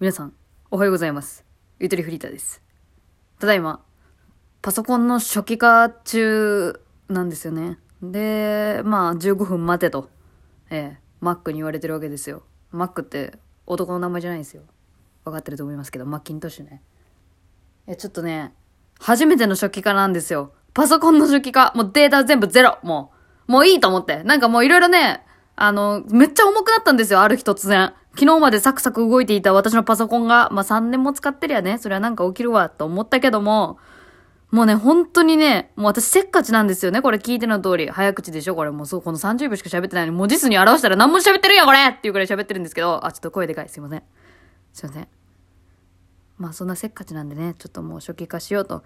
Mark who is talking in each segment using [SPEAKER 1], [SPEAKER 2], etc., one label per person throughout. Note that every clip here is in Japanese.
[SPEAKER 1] 皆さん、おはようございます。ゆとりフリーターです。ただいま、パソコンの初期化中なんですよね。で、まあ、15分待てと、ええ、Mac に言われてるわけですよ。Mac って男の名前じゃないんですよ。分かってると思いますけど、マッキントッシュね。いや、ちょっとね、初めての初期化なんですよ。パソコンの初期化。もうデータ全部ゼロ。もう、もういいと思って。なんかもういろいろね、あの、めっちゃ重くなったんですよ、ある日突然。昨日までサクサク動いていた私のパソコンが、まあ3年も使ってりゃね、それはなんか起きるわ、と思ったけども、もうね、本当にね、もう私せっかちなんですよね、これ聞いての通り。早口でしょこれもうそう、この30秒しか喋ってないのに、文字数に表したら何も喋ってるや、これっていうくらい喋ってるんですけど、あ、ちょっと声でかい。すいません。すいません。まあそんなせっかちなんでね、ちょっともう初期化しようと。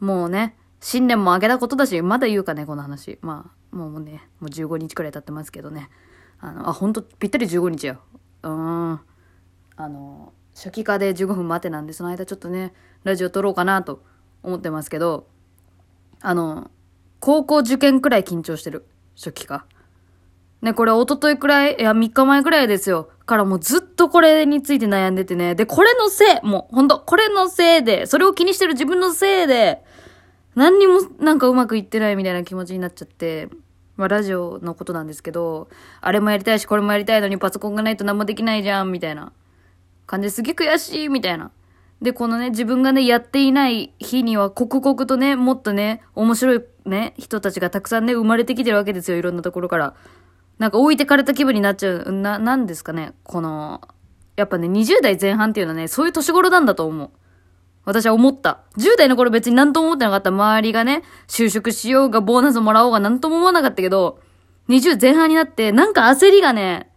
[SPEAKER 1] もうね、新年も明けたことだし、まだ言うかね、この話。まあ、もうね、もう15日くらい経ってますけどね。あの、あ、ほんと、ぴったり15日よ。うん。あの、初期化で15分待てなんで、その間ちょっとね、ラジオ撮ろうかなと思ってますけど、あの、高校受験くらい緊張してる。初期化。ね、これ一昨日くらい、いや、3日前くらいですよ。からもうずっとこれについて悩んでてね。で、これのせい、もうほんと、これのせいで、それを気にしてる自分のせいで、何にもなんかうまくいってないみたいな気持ちになっちゃって、まあラジオのことなんですけど、あれもやりたいし、これもやりたいのにパソコンがないと何もできないじゃん、みたいな感じですげえ悔しい、みたいな。で、このね、自分がね、やっていない日には、刻々とね、もっとね、面白いね、人たちがたくさんね、生まれてきてるわけですよ、いろんなところから。なんか置いてかれた気分になっちゃう。な、なんですかね。この、やっぱね、20代前半っていうのはね、そういう年頃なんだと思う。私は思った。10代の頃別に何とも思ってなかった。周りがね、就職しようが、ボーナスもらおうが何とも思わなかったけど、20前半になって、なんか焦りがね、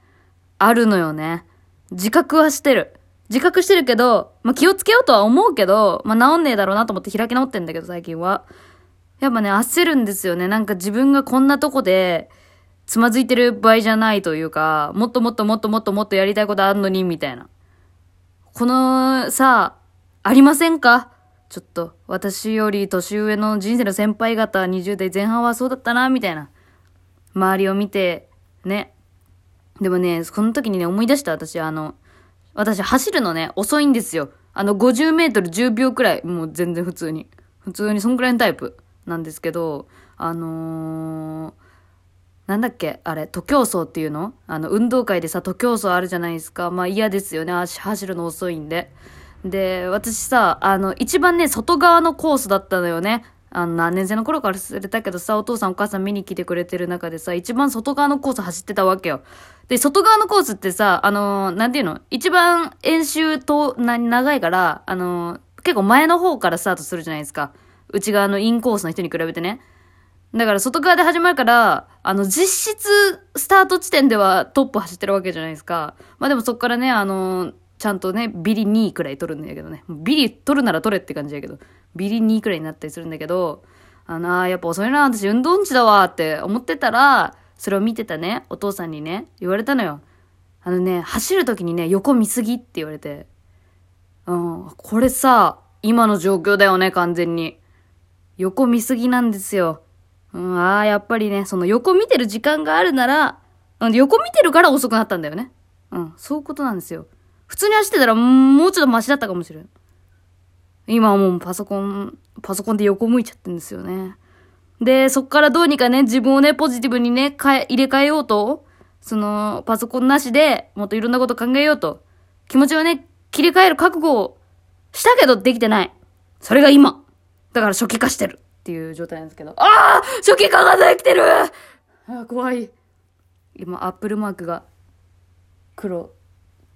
[SPEAKER 1] あるのよね。自覚はしてる。自覚してるけど、まあ、気をつけようとは思うけど、まあ、治んねえだろうなと思って開き直ってんだけど、最近は。やっぱね、焦るんですよね。なんか自分がこんなとこで、つまずいてる場合じゃないというか、もっともっともっともっともっとやりたいことあんのに、みたいな。この、さ、ありませんか？ちょっと、私より年上の人生の先輩方、20代前半はそうだったな、みたいな。周りを見て、ね。でもね、この時にね、思い出した私、あの、私走るのね、遅いんですよ。あの、50メートル10秒くらい、もう全然普通に。普通にそんくらいのタイプなんですけど、あのー、なんだっけあれ、徒競走っていうの？あの、運動会でさ、徒競走あるじゃないですか。まあ嫌ですよね。足走るの遅いんで。で、私さ、あの、一番ね、外側のコースだったのよね。あの、何年生の頃から忘れたけどさ、お父さんお母さん見に来てくれてる中でさ、一番外側のコース走ってたわけよ。で、外側のコースってさ、あのーなんていうの？一番演習と、な、長いから、あのー結構前の方からスタートするじゃないですか。内側のインコースの人に比べてね。だから外側で始まるから、あの、実質、スタート地点ではトップ走ってるわけじゃないですか。まあでもそっからね、あのーちゃんとね、ビリ2位くらい取るんだけどね。ビリ取るなら取れって感じだけど、ビリ2位くらいになったりするんだけど、あの、ーやっぱ遅いな、私運動音痴だわって思ってたら、それを見てたね、お父さんにね、言われたのよ。あのね、走るときにね、横見すぎって言われて。うん、これさ、今の状況だよね、完全に。横見すぎなんですよ。うん、ああ、やっぱりね、その横見てる時間があるなら、うん、横見てるから遅くなったんだよね。うん、そういうことなんですよ。普通に走ってたら、もうちょっとマシだったかもしれん。今はもうパソコン、パソコンで横向いちゃってんですよね。で、そっからどうにかね、自分をね、ポジティブにね、変え、入れ替えようと、その、パソコンなしでもっといろんなこと考えようと、気持ちをね、切り替える覚悟をしたけどできてない。それが今。だから初期化してるっていう状態なんですけど。ああ初期化ができてるあー怖い。今、アップルマークが、黒、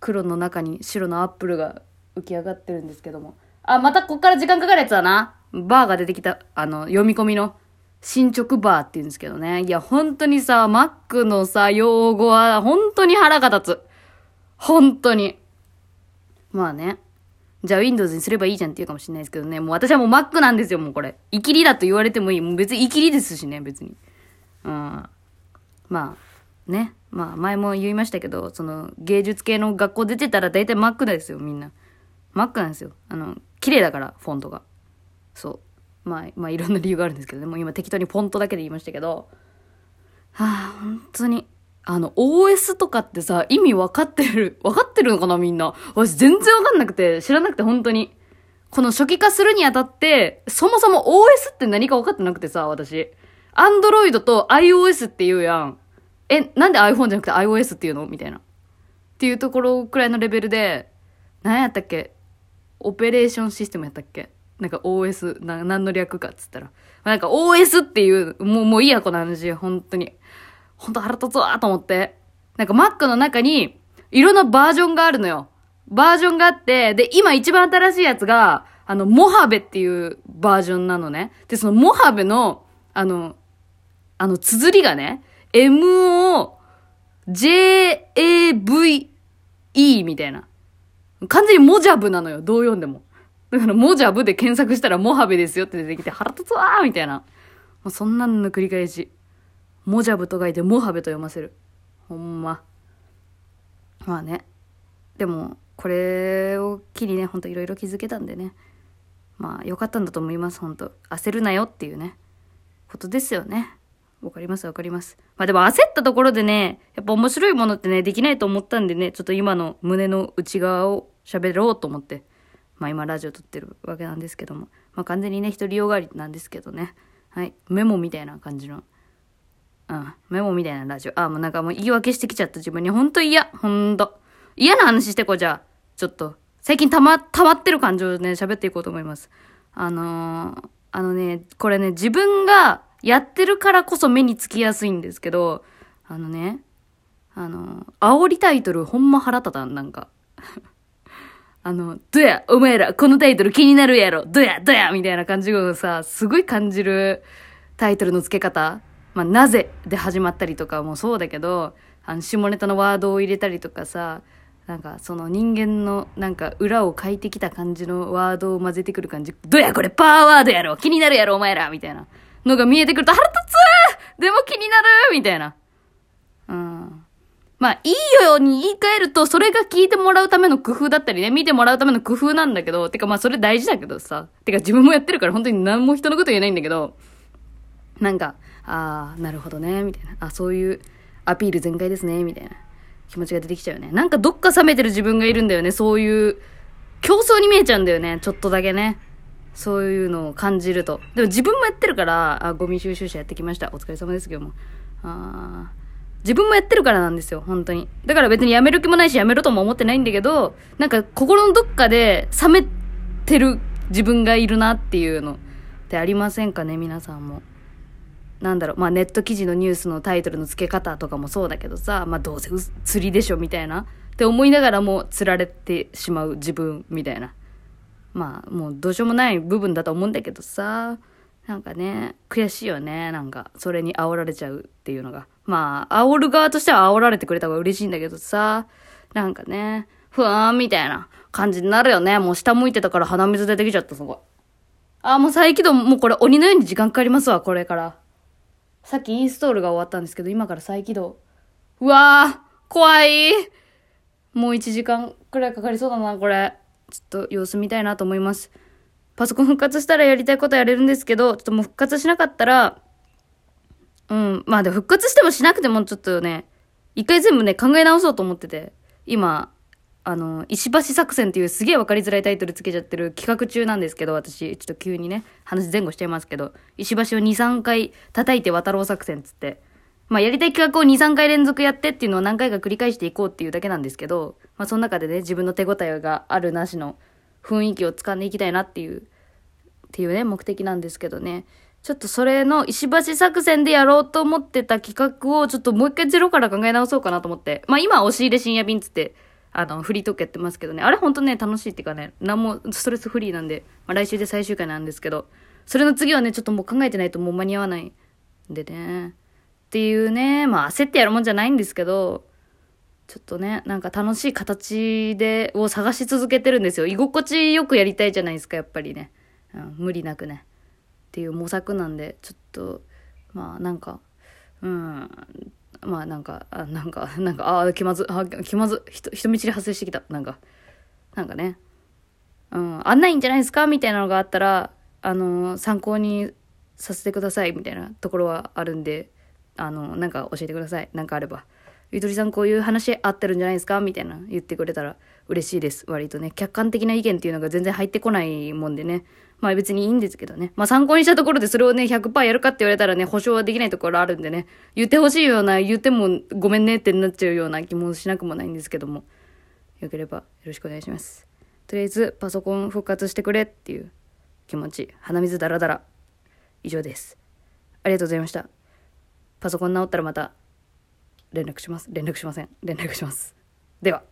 [SPEAKER 1] 黒の中に白のアップルが浮き上がってるんですけども。あ、またこっから時間かかるやつだな。バーが出てきた、あの、読み込みの。進捗バーって言うんですけどね。いや、本当にさ、Mac のさ、用語は本当に腹が立つ。本当に。まあね。じゃあ Windows にすればいいじゃんって言うかもしれないですけどね。もう私はもう Mac なんですよ、もうこれ。イキリだと言われてもいい。もう別にイキリですしね、別に。うん。まあ、ね。まあ、前も言いましたけど、その、芸術系の学校出てたら大体 Mac ですよ、みんな。Mac なんですよ。あの、綺麗だから、フォントが。そう。まあ、まあ、いろんな理由があるんですけどね。もう今適当にフォントだけで言いましたけど。はあ、本当に。あの、OS とかってさ、意味分かってる、分かってるのかなみんな。私全然分かんなくて、知らなくて本当に。この初期化するにあたって、そもそも OS って何か分かってなくてさ、私。Android と iOS って言うやん。え、なんで iPhone じゃなくて iOS っていうの？みたいな。っていうところくらいのレベルで、何やったっけ？オペレーションシステムやったっけ？なんか OS、な、何の略かっつったら。なんか OS っていう、もう、もういいや、この話。本当に。ほんと腹立つわと思って。なんか Mac の中に、いろんなバージョンがあるのよ。バージョンがあって、で、今一番新しいやつが、あの、モハベっていうバージョンなのね。で、そのモハベの、あの、あの、綴りがね、M-O-J-A-V-E みたいな。完全にモジャブなのよ、どう読んでも。だから、モジャブで検索したらモハベですよって出てきて、腹立つわーみたいな。もうそんなの繰り返し。モジャブと書いてモハベと読ませる。ほんま。まあね。でも、これを機にね、ほんといろいろ気づけたんでね。まあ、良かったんだと思います、ほんと。焦るなよっていうね、ことですよね。わかりますわかります。まあでも焦ったところでね、やっぱ面白いものってね、できないと思ったんでね、ちょっと今の胸の内側を喋ろうと思って、まあ今ラジオ撮ってるわけなんですけども、まあ完全にね、独りよがりなんですけどね。はい。メモみたいな感じのうん。メモみたいなラジオ。あ、もうなんかもう言い訳してきちゃった自分に。ほんと嫌。ほんと。嫌な話してこう、じゃあ。ちょっと。最近たま、溜まってる感情でね、喋っていこうと思います。あのー、あのね、これね、自分がやってるからこそ目につきやすいんですけど、あのね、あの、煽りタイトルほんま腹立たん、なんか。あの、どや、お前ら、このタイトル気になるやろ、どや、どや、みたいな感じをさ、すごい感じるタイトルの付け方。まあ、なぜで始まったりとかもそうだけど、あの、下ネタのワードを入れたりとかさ、なんかその人間のなんか裏を書いてきた感じのワードを混ぜてくる感じ。どやこれパワーワードやろ気になるやろお前らみたいなのが見えてくると腹立つでも気になるみたいな。うん。まあ、いいように言い換えると、それが聞いてもらうための工夫だったりね、見てもらうための工夫なんだけど、てかまあそれ大事だけどさ、てか自分もやってるから本当に何も人のこと言えないんだけど、なんか、ああ、なるほどね、みたいな。あ、そういうアピール全開ですね、みたいな気持ちが出てきちゃうよね。なんかどっか冷めてる自分がいるんだよね、そういう競争に見えちゃうんだよね、ちょっとだけね。そういうのを感じると。でも自分もやってるから、あ、ゴミ収集車やってきました。お疲れ様ですけども。あ自分もやってるからなんですよ、本当に。だから別にやめる気もないし、やめろとも思ってないんだけど、なんか心のどっかで冷めてる自分がいるなっていうのってありませんかね、皆さんも。なんだろう、まあネット記事のニュースのタイトルの付け方とかもそうだけどさ、まあどうせ釣りでしょみたいな。って思いながらも釣られてしまう自分みたいな。まあもうどうしようもない部分だと思うんだけどさ、なんかね、悔しいよね。なんか、それに煽られちゃうっていうのが。まあ、煽る側としては煽られてくれた方が嬉しいんだけどさ、なんかね、ふわーんみたいな感じになるよね。もう下向いてたから鼻水出てきちゃった、すごい。あ、もう再起動、もうこれ鬼のように時間かかりますわ、これから。さっきインストールが終わったんですけど、今から再起動。うわー怖いもう1時間くらいかかりそうだな、これ。ちょっと様子見たいなと思います。パソコン復活したらやりたいことやれるんですけど、ちょっともう復活しなかったら、うん、まあで復活してもしなくてもちょっとね、一回全部ね、考え直そうと思ってて、今、あの、石橋作戦っていうすげえわかりづらいタイトルつけちゃってる企画中なんですけど、私、ちょっと急にね、話前後しちゃいますけど、石橋を2、3回叩いて渡ろう作戦つって、まあやりたい企画を2、3回連続やってっていうのを何回か繰り返していこうっていうだけなんですけど、まあその中でね、自分の手応えがあるなしの雰囲気を掴んでいきたいなっていう、っていうね、目的なんですけどね。ちょっとそれの石橋作戦でやろうと思ってた企画をちょっともう一回ゼロから考え直そうかなと思って。まあ今押し入れ深夜便つって、あの、フリートークやってますけどね。あれほんとね、楽しいっていうかね、何もストレスフリーなんで、まあ来週で最終回なんですけど、それの次はね、ちょっともう考えてないともう間に合わないんでね。っていうね、まあ焦ってやるもんじゃないんですけど、ちょっとね、なんか楽しい形で、を探し続けてるんですよ。居心地よくやりたいじゃないですか、やっぱりね。うん、無理なくね。っていう模索なんで、ちょっと、まあなんか、うん、まあなんか、あなんか、なんか、ああ、気まず、あ気まず、人、人見知り発生してきた。なんか、なんかね、うん、あんないんじゃないですか？みたいなのがあったら、あのー、参考にさせてください、みたいなところはあるんで、あの、なんか教えてください。なんかあれば。ゆとりさんこういう話合ってるんじゃないですか？みたいな言ってくれたら嬉しいです。割とね。客観的な意見っていうのが全然入ってこないもんでね。まあ別にいいんですけどね。まあ参考にしたところでそれをね、100%やるかって言われたらね、保証はできないところあるんでね。言ってほしいような、言ってもごめんねってなっちゃうような気もしなくもないんですけども。よければよろしくお願いします。とりあえずパソコン復活してくれっていう気持ち。鼻水ダラダラ。以上です。ありがとうございました。パソコン直ったらまた連絡します。連絡しません。連絡します。では。